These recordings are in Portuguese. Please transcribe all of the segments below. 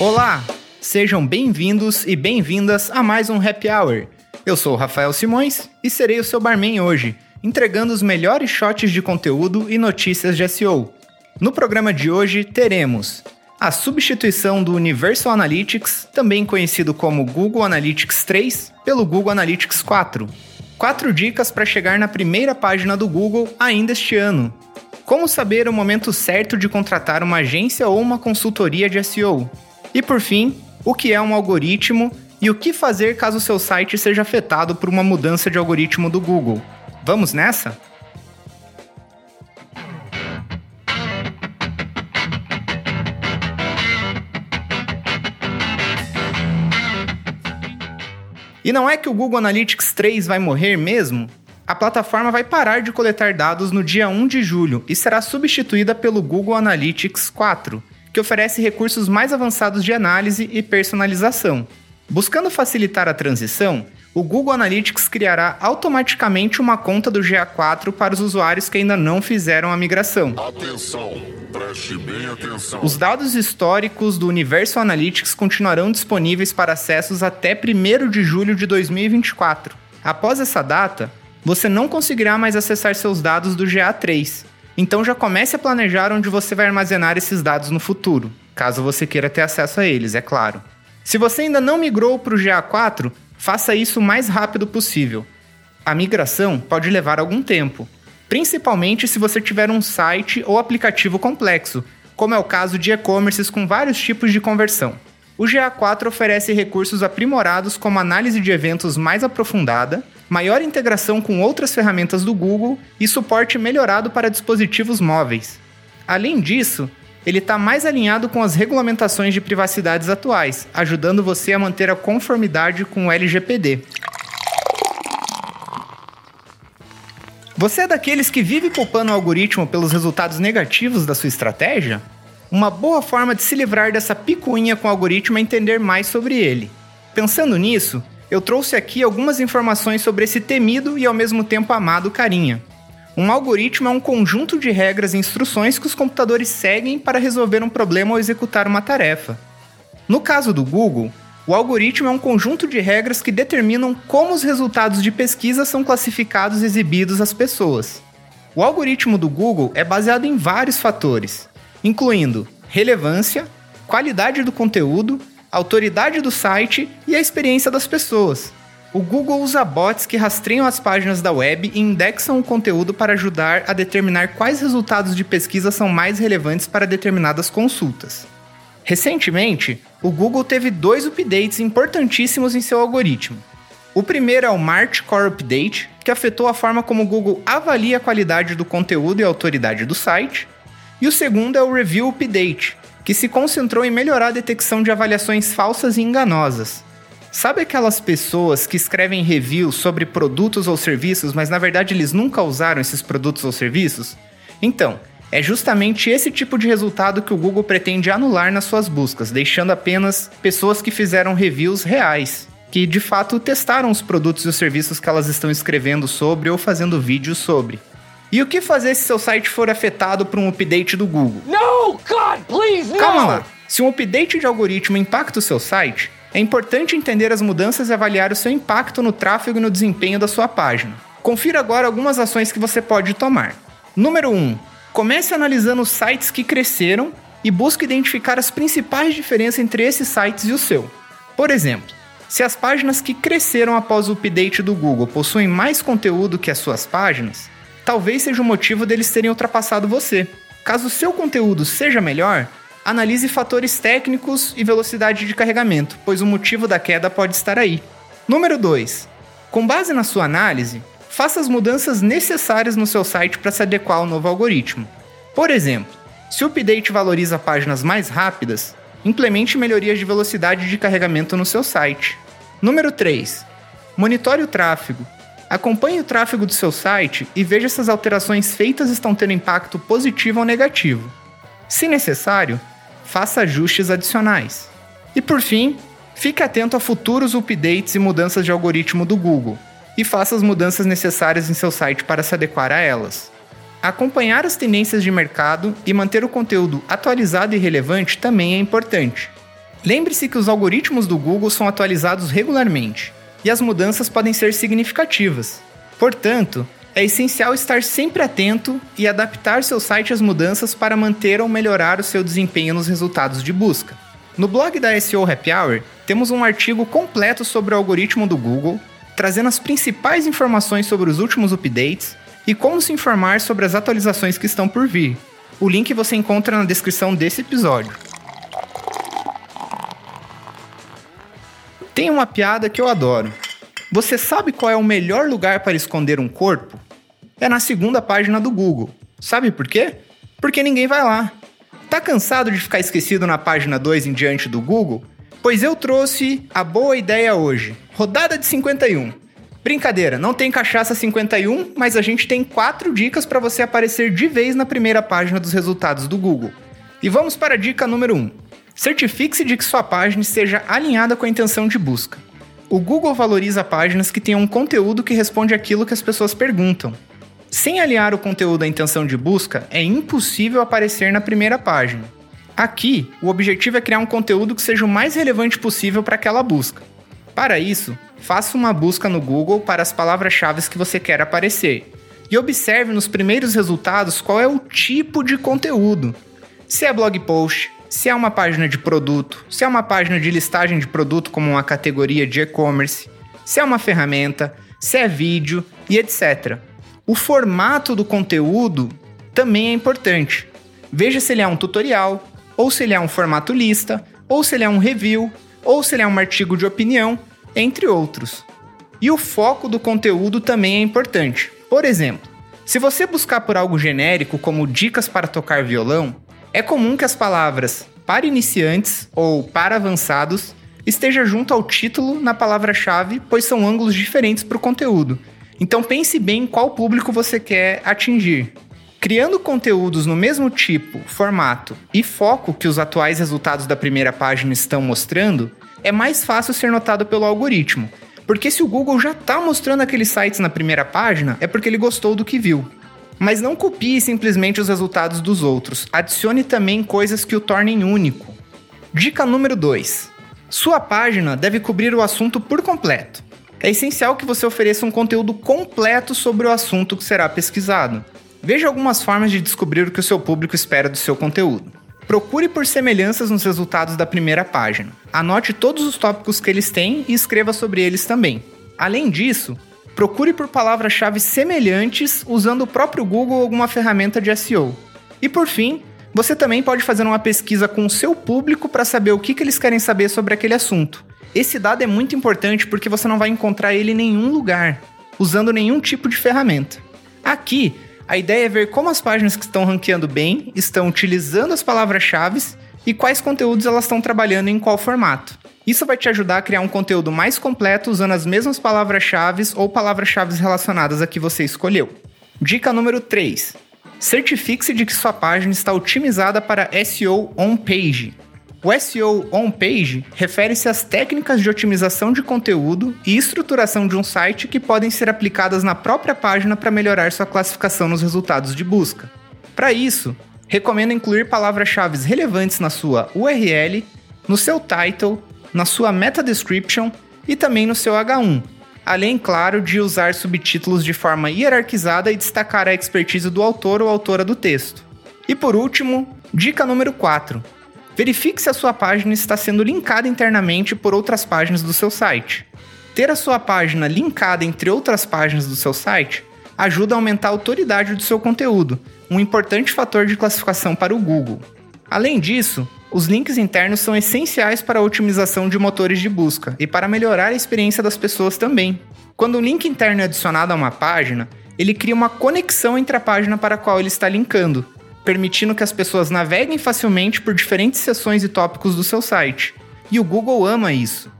Olá, sejam bem-vindos e bem-vindas a mais um Happy Hour. Eu sou o Rafael Simões e serei o seu barman hoje, entregando os melhores shots de conteúdo e notícias de SEO. No programa de hoje teremos a substituição do Universal Analytics, também conhecido como Google Analytics 3, pelo Google Analytics 4. Quatro dicas para chegar na primeira página do Google ainda este ano. Como saber o momento certo de contratar uma agência ou uma consultoria de SEO? E por fim, o que é um algoritmo e o que fazer caso seu site seja afetado por uma mudança de algoritmo do Google. Vamos nessa? E não é que o Google Analytics 3 vai morrer mesmo? A plataforma vai parar de coletar dados no dia 1 de julho e será substituída pelo Google Analytics 4, que oferece recursos mais avançados de análise e personalização. Buscando facilitar a transição, o Google Analytics criará automaticamente uma conta do GA4 para os usuários que ainda não fizeram a migração. Atenção, preste bem atenção. Os dados históricos do Universo Analytics continuarão disponíveis para acessos até 1 de julho de 2024. Após essa data, você não conseguirá mais acessar seus dados do GA3, então já comece a planejar onde você vai armazenar esses dados no futuro, caso você queira ter acesso a eles, é claro. Se você ainda não migrou para o GA4, faça isso o mais rápido possível. A migração pode levar algum tempo, principalmente se você tiver um site ou aplicativo complexo, como é o caso de e-commerces com vários tipos de conversão. O GA4 oferece recursos aprimorados como análise de eventos mais aprofundada, maior integração com outras ferramentas do Google e suporte melhorado para dispositivos móveis. Além disso, ele está mais alinhado com as regulamentações de privacidades atuais, ajudando você a manter a conformidade com o LGPD. Você é daqueles que vive culpando o algoritmo pelos resultados negativos da sua estratégia? Uma boa forma de se livrar dessa picuinha com o algoritmo é entender mais sobre ele. Pensando nisso, eu trouxe aqui algumas informações sobre esse temido e ao mesmo tempo amado carinha. Um algoritmo é um conjunto de regras e instruções que os computadores seguem para resolver um problema ou executar uma tarefa. No caso do Google, o algoritmo é um conjunto de regras que determinam como os resultados de pesquisa são classificados e exibidos às pessoas. O algoritmo do Google é baseado em vários fatores, incluindo relevância, qualidade do conteúdo, autoridade do site e a experiência das pessoas. O Google usa bots que rastreiam as páginas da web e indexam o conteúdo para ajudar a determinar quais resultados de pesquisa são mais relevantes para determinadas consultas. Recentemente, o Google teve dois updates importantíssimos em seu algoritmo. O primeiro é o March Core Update, que afetou a forma como o Google avalia a qualidade do conteúdo e a autoridade do site. E o segundo é o Review Update, que se concentrou em melhorar a detecção de avaliações falsas e enganosas. Sabe aquelas pessoas que escrevem reviews sobre produtos ou serviços, mas na verdade eles nunca usaram esses produtos ou serviços? Então, é justamente esse tipo de resultado que o Google pretende anular nas suas buscas, deixando apenas pessoas que fizeram reviews reais, que de fato testaram os produtos e os serviços que elas estão escrevendo sobre ou fazendo vídeos sobre. E o que fazer se seu site for afetado por um update do Google? No, God, please, no! Calma lá. Se um update de algoritmo impacta o seu site, é importante entender as mudanças e avaliar o seu impacto no tráfego e no desempenho da sua página. Confira agora algumas ações que você pode tomar. Número 1. Comece analisando os sites que cresceram e busque identificar as principais diferenças entre esses sites e o seu. Por exemplo, se as páginas que cresceram após o update do Google possuem mais conteúdo que as suas páginas, talvez seja o motivo deles terem ultrapassado você. Caso o seu conteúdo seja melhor, analise fatores técnicos e velocidade de carregamento, pois o motivo da queda pode estar aí. Número 2. Com base na sua análise, faça as mudanças necessárias no seu site para se adequar ao novo algoritmo. Por exemplo, se o update valoriza páginas mais rápidas, implemente melhorias de velocidade de carregamento no seu site. Número 3. Monitore o tráfego, Acompanhe o tráfego do seu site e veja se as alterações feitas estão tendo impacto positivo ou negativo. Se necessário, faça ajustes adicionais. E por fim, fique atento a futuros updates e mudanças de algoritmo do Google e faça as mudanças necessárias em seu site para se adequar a elas. Acompanhar as tendências de mercado e manter o conteúdo atualizado e relevante também é importante. Lembre-se que os algoritmos do Google são atualizados regularmente e as mudanças podem ser significativas. Portanto, é essencial estar sempre atento e adaptar seu site às mudanças para manter ou melhorar o seu desempenho nos resultados de busca. No blog da SEO Happy Hour, temos um artigo completo sobre o algoritmo do Google, trazendo as principais informações sobre os últimos updates e como se informar sobre as atualizações que estão por vir. O link você encontra na descrição desse episódio. Tem uma piada que eu adoro. Você sabe qual é o melhor lugar para esconder um corpo? É na segunda página do Google. Sabe por quê? Porque ninguém vai lá. Tá cansado de ficar esquecido na página 2 em diante do Google? Pois eu trouxe a boa ideia hoje. Rodada de 51. Brincadeira, não tem cachaça 51, mas a gente tem quatro dicas para você aparecer de vez na primeira página dos resultados do Google. E vamos para a dica número 1. Certifique-se de que sua página esteja alinhada com a intenção de busca. O Google valoriza páginas que tenham um conteúdo que responde àquilo que as pessoas perguntam. Sem alinhar o conteúdo à intenção de busca, é impossível aparecer na primeira página. Aqui, o objetivo é criar um conteúdo que seja o mais relevante possível para aquela busca. Para isso, faça uma busca no Google para as palavras-chave que você quer aparecer e observe nos primeiros resultados qual é o tipo de conteúdo. Se é blog post, se é uma página de produto, se é uma página de listagem de produto como uma categoria de e-commerce, se é uma ferramenta, se é vídeo e etc. O formato do conteúdo também é importante. Veja se ele é um tutorial, ou se ele é um formato lista, ou se ele é um review, ou se ele é um artigo de opinião, entre outros. E o foco do conteúdo também é importante. Por exemplo, se você buscar por algo genérico como dicas para tocar violão, é comum que as palavras para iniciantes ou para avançados esteja junto ao título na palavra-chave, pois são ângulos diferentes para o conteúdo. Então pense bem qual público você quer atingir. Criando conteúdos no mesmo tipo, formato e foco que os atuais resultados da primeira página estão mostrando, é mais fácil ser notado pelo algoritmo. Porque se o Google já está mostrando aqueles sites na primeira página, é porque ele gostou do que viu. Mas não copie simplesmente os resultados dos outros, adicione também coisas que o tornem único. Dica número 2: Sua página deve cobrir o assunto por completo. É essencial que você ofereça um conteúdo completo sobre o assunto que será pesquisado. Veja algumas formas de descobrir o que o seu público espera do seu conteúdo. Procure por semelhanças nos resultados da primeira página. Anote todos os tópicos que eles têm e escreva sobre eles também. Além disso, procure por palavras-chave semelhantes usando o próprio Google ou alguma ferramenta de SEO. E por fim, você também pode fazer uma pesquisa com o seu público para saber o que, que eles querem saber sobre aquele assunto. Esse dado é muito importante porque você não vai encontrar ele em nenhum lugar, usando nenhum tipo de ferramenta. Aqui, a ideia é ver como as páginas que estão ranqueando bem estão utilizando as palavras-chave e quais conteúdos elas estão trabalhando em qual formato. Isso vai te ajudar a criar um conteúdo mais completo usando as mesmas palavras-chave ou palavras-chave relacionadas a que você escolheu. Dica número 3. Certifique-se de que sua página está otimizada para SEO on-page. O SEO on-page refere-se às técnicas de otimização de conteúdo e estruturação de um site que podem ser aplicadas na própria página para melhorar sua classificação nos resultados de busca. Para isso, recomendo incluir palavras-chave relevantes na sua URL, no seu title, na sua meta description e também no seu H1, além, claro, de usar subtítulos de forma hierarquizada e destacar a expertise do autor ou autora do texto. E por último, dica número 4 Verifique se a sua página está sendo linkada internamente por outras páginas do seu site. Ter a sua página linkada entre outras páginas do seu site ajuda a aumentar a autoridade do seu conteúdo, um importante fator de classificação para o Google. Além disso, os links internos são essenciais para a otimização de motores de busca e para melhorar a experiência das pessoas também. Quando um link interno é adicionado a uma página, ele cria uma conexão entre a página para a qual ele está linkando, permitindo que as pessoas naveguem facilmente por diferentes seções e tópicos do seu site. E o Google ama isso.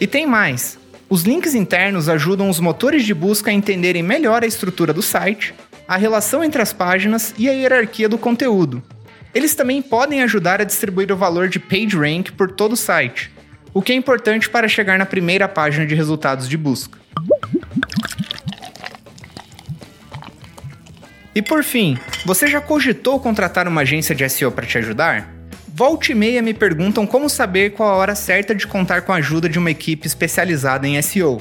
E tem mais: os links internos ajudam os motores de busca a entenderem melhor a estrutura do site, a relação entre as páginas e a hierarquia do conteúdo. Eles também podem ajudar a distribuir o valor de PageRank por todo o site, o que é importante para chegar na primeira página de resultados de busca. E por fim, você já cogitou contratar uma agência de SEO para te ajudar? Volte e meia me perguntam como saber qual a hora certa de contar com a ajuda de uma equipe especializada em SEO.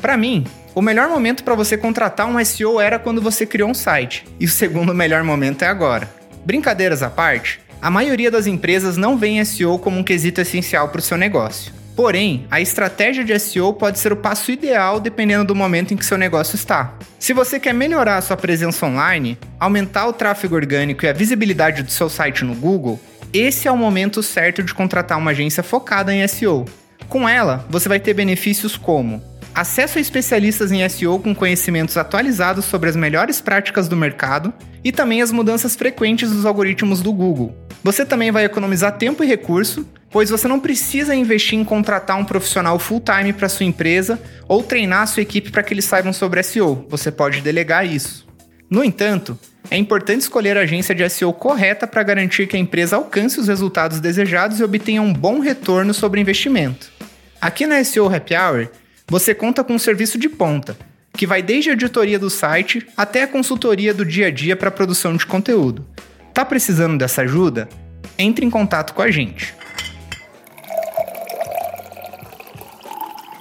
Para mim, o melhor momento para você contratar um SEO era quando você criou um site, e o segundo melhor momento é agora. Brincadeiras à parte, a maioria das empresas não vê SEO como um quesito essencial para o seu negócio. Porém, a estratégia de SEO pode ser o passo ideal dependendo do momento em que seu negócio está. Se você quer melhorar a sua presença online, aumentar o tráfego orgânico e a visibilidade do seu site no Google, esse é o momento certo de contratar uma agência focada em SEO. Com ela, você vai ter benefícios como acesso a especialistas em SEO com conhecimentos atualizados sobre as melhores práticas do mercado e também as mudanças frequentes dos algoritmos do Google. Você também vai economizar tempo e recurso, pois você não precisa investir em contratar um profissional full-time para sua empresa ou treinar a sua equipe para que eles saibam sobre SEO. Você pode delegar isso. No entanto, é importante escolher a agência de SEO correta para garantir que a empresa alcance os resultados desejados e obtenha um bom retorno sobre investimento. Aqui na SEO Happy Hour, você conta com um serviço de ponta, que vai desde a editoria do site até a consultoria do dia a dia para a produção de conteúdo. Tá precisando dessa ajuda? Entre em contato com a gente.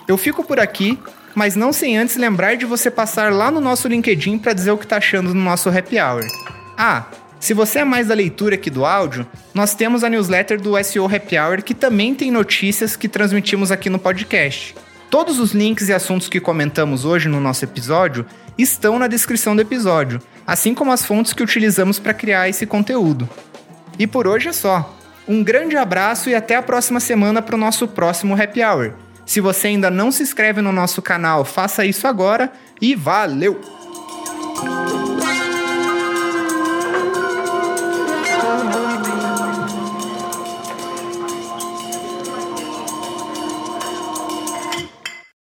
Eu fico por aqui, mas não sem antes lembrar de você passar lá no nosso LinkedIn para dizer o que está achando no nosso Happy Hour. Ah, se você é mais da leitura que do áudio, nós temos a newsletter do SEO Happy Hour que também tem notícias que transmitimos aqui no podcast. Todos os links e assuntos que comentamos hoje no nosso episódio estão na descrição do episódio, assim como as fontes que utilizamos para criar esse conteúdo. E por hoje é só. Um grande abraço e até a próxima semana para o nosso próximo Happy Hour. Se você ainda não se inscreve no nosso canal, faça isso agora e valeu!